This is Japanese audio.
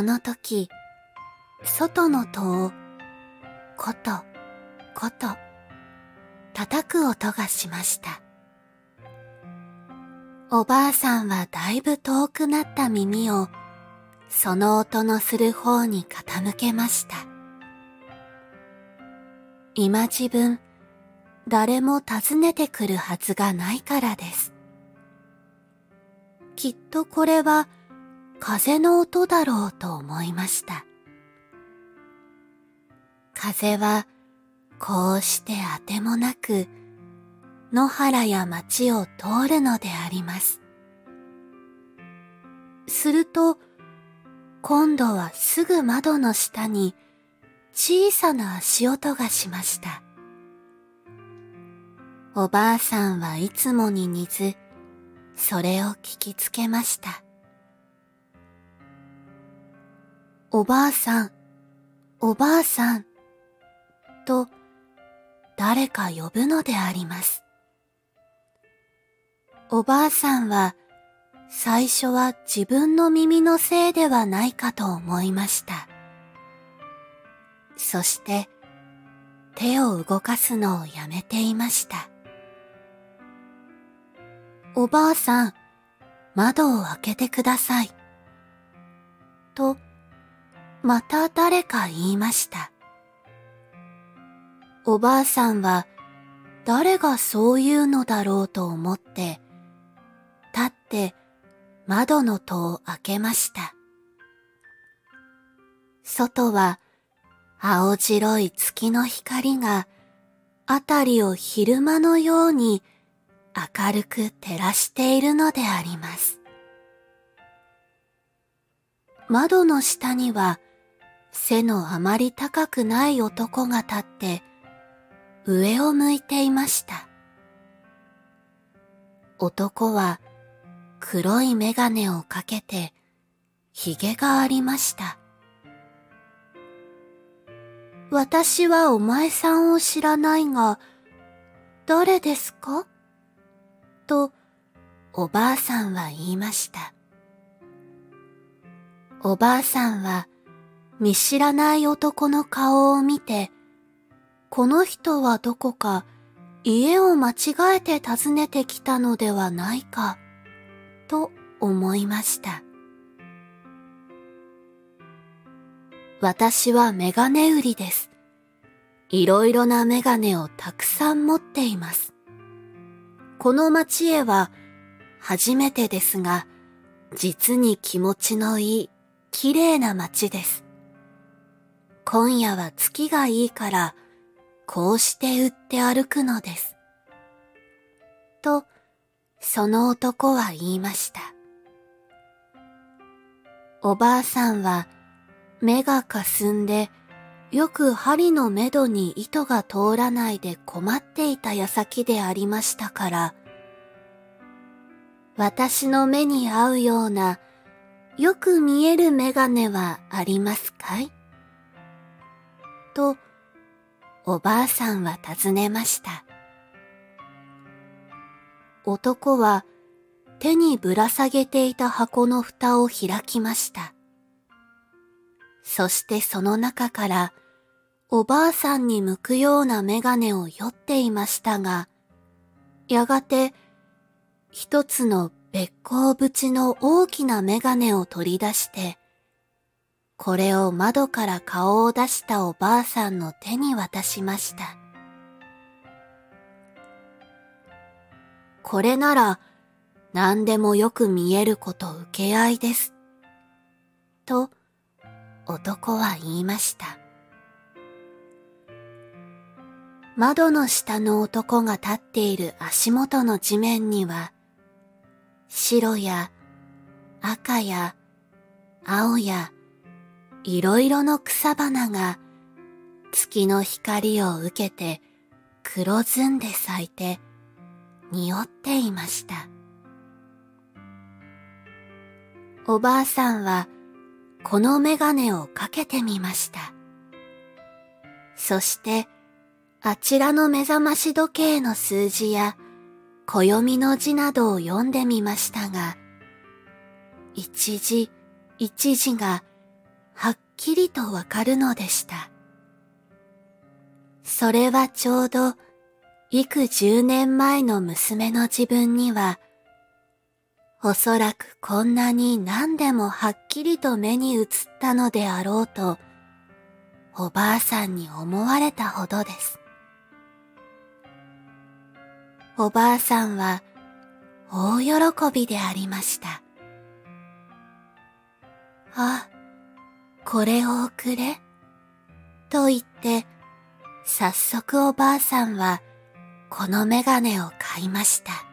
この時、外の戸を、こと、こと、叩く音がしました。おばあさんはだいぶ遠くなった耳を、その音のする方に傾けました。今自分、誰も訪ねてくるはずがないからです。きっとこれは風の音だろうと思いました。風はこうしてあてもなく野原や町を通るのであります。すると今度はすぐ窓の下に小さな足音がしました。おばあさんはいつもに似ず、それを聞きつけました。おばあさん、おばあさん、と誰か呼ぶのであります。おばあさんは最初は自分の耳のせいではないかと思いました。そして手を動かすのをやめていました。おばあさん、窓を開けてください。と、また誰か言いました。おばあさんは誰がそう言うのだろうと思って、立って窓の戸を開けました。外は青白い月の光があたりを昼間のように明るく照らしているのであります。窓の下には背のあまり高くない男が立って上を向いていました。男は黒いメガネをかけて髭がありました。私はお前さんを知らないが、誰ですか？と、おばあさんは言いました。おばあさんは、見知らない男の顔を見て、この人はどこか家を間違えて訪ねてきたのではないか、と思いました。私はメガネ売りです。いろいろなメガネをたくさん持っています。この街へは初めてですが、実に気持ちのいい、綺麗な街です。今夜は月がいいから、こうして売って歩くのです。と、その男は言いました。おばあさんは目がかすんで、よく針のめどに糸が通らないで困っていた矢先でありましたから、私の目に合うようなよく見えるメガネはありますかい？と、おばあさんは尋ねました。男は手にぶら下げていた箱の蓋を開きました。そしてその中からおばあさんに向くようなメガネを酔っていましたが、やがて一つの別光縁の大きなメガネを取り出して、これを窓から顔を出したおばあさんの手に渡しました。これなら何でもよく見えること受け合いです。と男は言いました。窓の下の男が立っている足元の地面には、白や赤や青やいろいろの草花が月の光を受けて黒ずんで咲いて匂っていました。おばあさんはこのメガネをかけてみました。そしてあちらの目覚まし時計の数字や暦の字などを読んでみましたが、一時一時がはっきりとわかるのでした。それはちょうど幾十年前の娘の自分には、おそらくこんなに何でもはっきりと目に映ったのであろうと、おばあさんに思われたほどです。おばあさんは大喜びでありました。あ、これをおくれ。と言って、早速おばあさんはこのメガネを買いました。